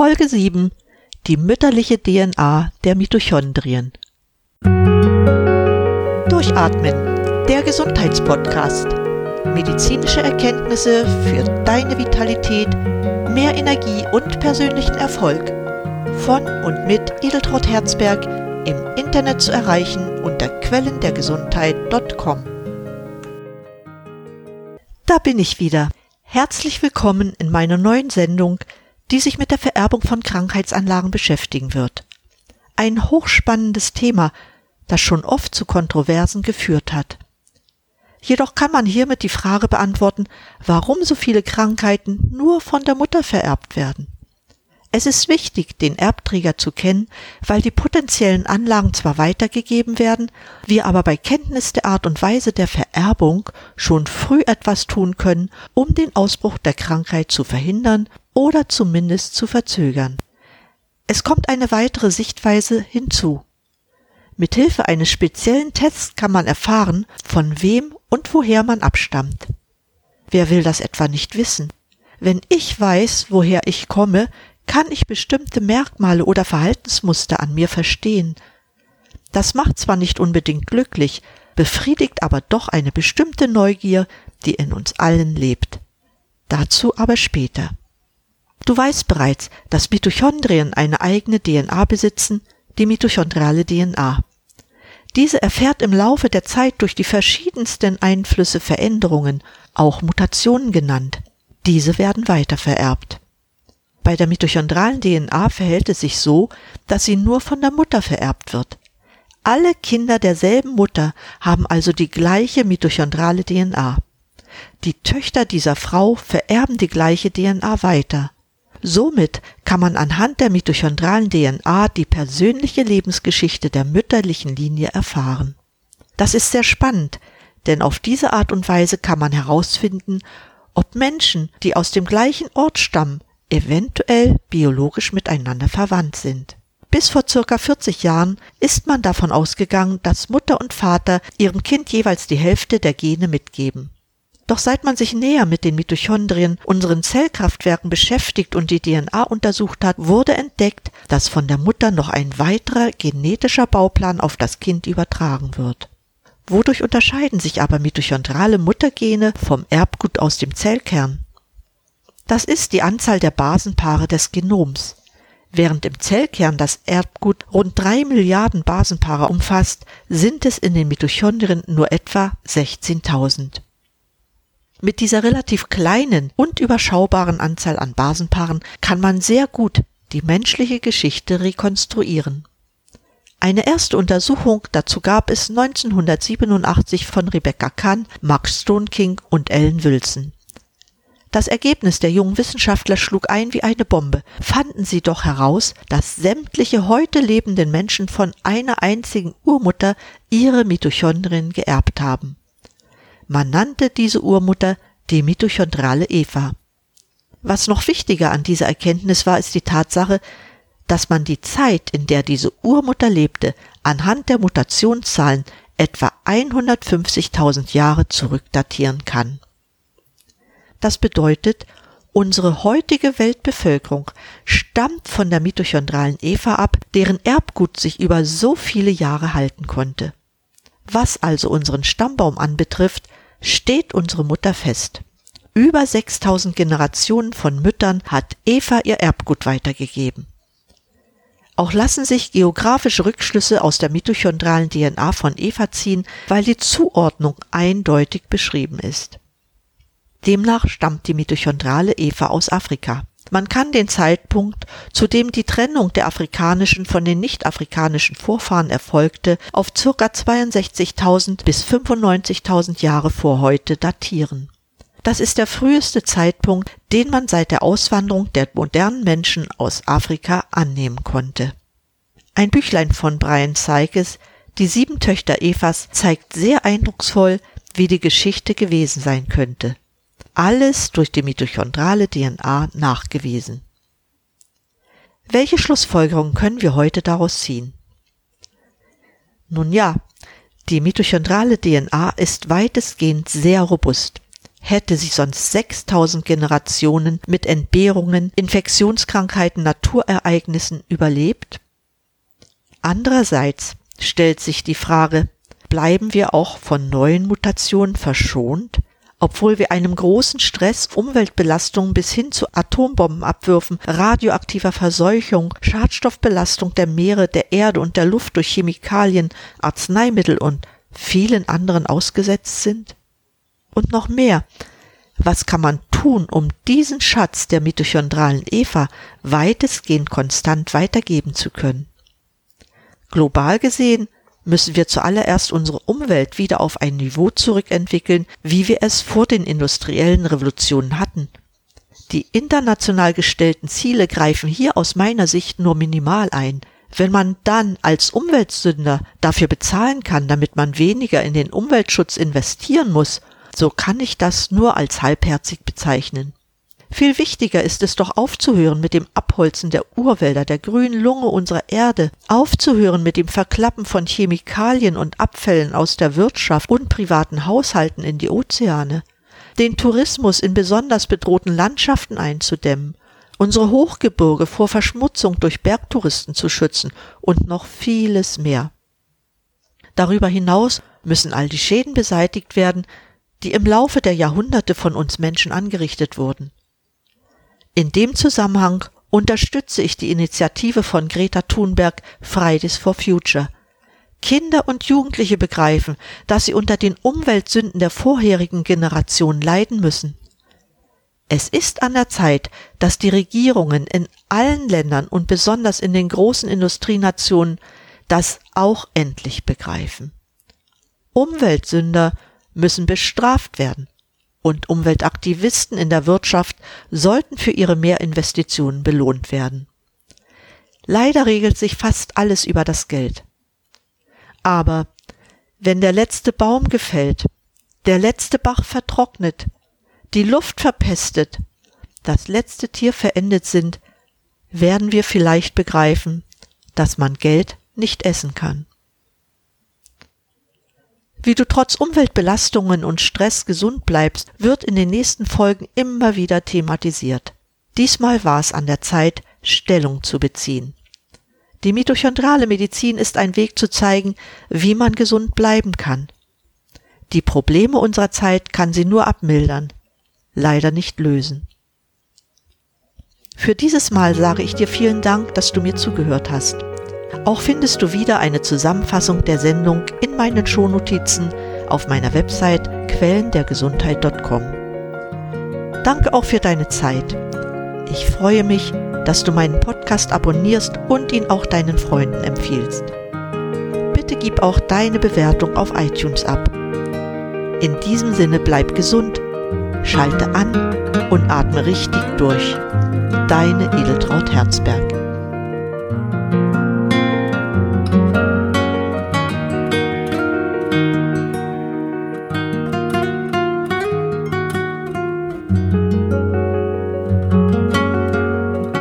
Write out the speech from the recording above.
Folge 7 Die mütterliche DNA der Mitochondrien. Durchatmen, der Gesundheitspodcast. Medizinische Erkenntnisse für deine Vitalität, mehr Energie und persönlichen Erfolg. Von und mit Edeltraut Herzberg im Internet zu erreichen unter quellendergesundheit.com. Da bin ich wieder. Herzlich willkommen in meiner neuen Sendung, die sich mit der Vererbung von Krankheitsanlagen beschäftigen wird. Ein hochspannendes Thema, das schon oft zu Kontroversen geführt hat. Jedoch kann man hiermit die Frage beantworten, warum so viele Krankheiten nur von der Mutter vererbt werden. Es ist wichtig, den Erbträger zu kennen, weil die potenziellen Anlagen zwar weitergegeben werden, wir aber bei Kenntnis der Art und Weise der Vererbung schon früh etwas tun können, um den Ausbruch der Krankheit zu verhindern oder zumindest zu verzögern. Es kommt eine weitere Sichtweise hinzu. Mithilfe eines speziellen Tests kann man erfahren, von wem und woher man abstammt. Wer will das etwa nicht wissen? Wenn ich weiß, woher ich komme, kann ich bestimmte Merkmale oder Verhaltensmuster an mir verstehen. Das macht zwar nicht unbedingt glücklich, befriedigt aber doch eine bestimmte Neugier, die in uns allen lebt. Dazu aber später. Du weißt bereits, dass Mitochondrien eine eigene DNA besitzen, die mitochondriale DNA. Diese erfährt im Laufe der Zeit durch die verschiedensten Einflüsse Veränderungen, auch Mutationen genannt. Diese werden weitervererbt. Bei der mitochondralen DNA verhält es sich so, dass sie nur von der Mutter vererbt wird. Alle Kinder derselben Mutter haben also die gleiche mitochondrale DNA. Die Töchter dieser Frau vererben die gleiche DNA weiter. Somit kann man anhand der mitochondralen DNA die persönliche Lebensgeschichte der mütterlichen Linie erfahren. Das ist sehr spannend, denn auf diese Art und Weise kann man herausfinden, ob Menschen, die aus dem gleichen Ort stammen, eventuell biologisch miteinander verwandt sind. Bis vor circa 40 Jahren ist man davon ausgegangen, dass Mutter und Vater ihrem Kind jeweils die Hälfte der Gene mitgeben. Doch seit man sich näher mit den Mitochondrien, unseren Zellkraftwerken beschäftigt und die DNA untersucht hat, wurde entdeckt, dass von der Mutter noch ein weiterer genetischer Bauplan auf das Kind übertragen wird. Wodurch unterscheiden sich aber mitochondrale Muttergene vom Erbgut aus dem Zellkern? Das ist die Anzahl der Basenpaare des Genoms. Während im Zellkern das Erbgut rund drei Milliarden Basenpaare umfasst, sind es in den Mitochondrien nur etwa 16.000. Mit dieser relativ kleinen und überschaubaren Anzahl an Basenpaaren kann man sehr gut die menschliche Geschichte rekonstruieren. Eine erste Untersuchung dazu gab es 1987 von Rebecca Kahn, Max Stoneking und Ellen Wilson. Das Ergebnis der jungen Wissenschaftler schlug ein wie eine Bombe. Fanden sie doch heraus, dass sämtliche heute lebenden Menschen von einer einzigen Urmutter ihre Mitochondrien geerbt haben. Man nannte diese Urmutter die mitochondrale Eva. Was noch wichtiger an dieser Erkenntnis war, ist die Tatsache, dass man die Zeit, in der diese Urmutter lebte, anhand der Mutationszahlen etwa 150.000 Jahre zurückdatieren kann. Das bedeutet, unsere heutige Weltbevölkerung stammt von der mitochondralen Eva ab, deren Erbgut sich über so viele Jahre halten konnte. Was also unseren Stammbaum anbetrifft, steht unsere Mutter fest. Über 6000 Generationen von Müttern hat Eva ihr Erbgut weitergegeben. Auch lassen sich geografische Rückschlüsse aus der mitochondralen DNA von Eva ziehen, weil die Zuordnung eindeutig beschrieben ist. Demnach stammt die mitochondrale Eva aus Afrika. Man kann den Zeitpunkt, zu dem die Trennung der afrikanischen von den nicht-afrikanischen Vorfahren erfolgte, auf ca. 62.000 bis 95.000 Jahre vor heute datieren. Das ist der früheste Zeitpunkt, den man seit der Auswanderung der modernen Menschen aus Afrika annehmen konnte. Ein Büchlein von Brian Sykes, Die sieben Töchter Evas, zeigt sehr eindrucksvoll, wie die Geschichte gewesen sein könnte alles durch die mitochondrale DNA nachgewiesen. Welche Schlussfolgerungen können wir heute daraus ziehen? Nun ja, die mitochondrale DNA ist weitestgehend sehr robust. hätte sie sonst 6000 Generationen mit Entbehrungen, Infektionskrankheiten, Naturereignissen überlebt? Andererseits stellt sich die Frage, bleiben wir auch von neuen Mutationen verschont, obwohl wir einem großen Stress, Umweltbelastung bis hin zu Atombombenabwürfen, radioaktiver Verseuchung, Schadstoffbelastung der Meere, der Erde und der Luft durch Chemikalien, Arzneimittel und vielen anderen ausgesetzt sind? Und noch mehr, was kann man tun, um diesen Schatz der mitochondralen Eva weitestgehend konstant weitergeben zu können? Global gesehen müssen wir zuallererst unsere Umwelt wieder auf ein Niveau zurückentwickeln, wie wir es vor den industriellen Revolutionen hatten. Die international gestellten Ziele greifen hier aus meiner Sicht nur minimal ein. Wenn man dann als Umweltsünder dafür bezahlen kann, damit man weniger in den Umweltschutz investieren muss, so kann ich das nur als halbherzig bezeichnen. Viel wichtiger ist es doch aufzuhören mit dem Abholzen der Urwälder, der grünen Lunge unserer Erde, aufzuhören mit dem Verklappen von Chemikalien und Abfällen aus der Wirtschaft und privaten Haushalten in die Ozeane, den Tourismus in besonders bedrohten Landschaften einzudämmen, unsere Hochgebirge vor Verschmutzung durch Bergtouristen zu schützen und noch vieles mehr. Darüber hinaus müssen all die Schäden beseitigt werden, die im Laufe der Jahrhunderte von uns Menschen angerichtet wurden. In dem Zusammenhang unterstütze ich die Initiative von Greta Thunberg Fridays for Future. Kinder und Jugendliche begreifen, dass sie unter den Umweltsünden der vorherigen Generation leiden müssen. Es ist an der Zeit, dass die Regierungen in allen Ländern und besonders in den großen Industrienationen das auch endlich begreifen. Umweltsünder müssen bestraft werden und Umweltaktivisten in der Wirtschaft sollten für ihre Mehrinvestitionen belohnt werden. Leider regelt sich fast alles über das Geld. Aber wenn der letzte Baum gefällt, der letzte Bach vertrocknet, die Luft verpestet, das letzte Tier verendet sind, werden wir vielleicht begreifen, dass man Geld nicht essen kann. Wie du trotz Umweltbelastungen und Stress gesund bleibst, wird in den nächsten Folgen immer wieder thematisiert. Diesmal war es an der Zeit, Stellung zu beziehen. Die mitochondrale Medizin ist ein Weg zu zeigen, wie man gesund bleiben kann. Die Probleme unserer Zeit kann sie nur abmildern, leider nicht lösen. Für dieses Mal sage ich dir vielen Dank, dass du mir zugehört hast. Auch findest du wieder eine Zusammenfassung der Sendung in meinen Shownotizen auf meiner Website quellendergesundheit.com. Danke auch für deine Zeit. Ich freue mich, dass du meinen Podcast abonnierst und ihn auch deinen Freunden empfiehlst. Bitte gib auch deine Bewertung auf iTunes ab. In diesem Sinne bleib gesund, schalte an und atme richtig durch. Deine Edeltraut Herzberg.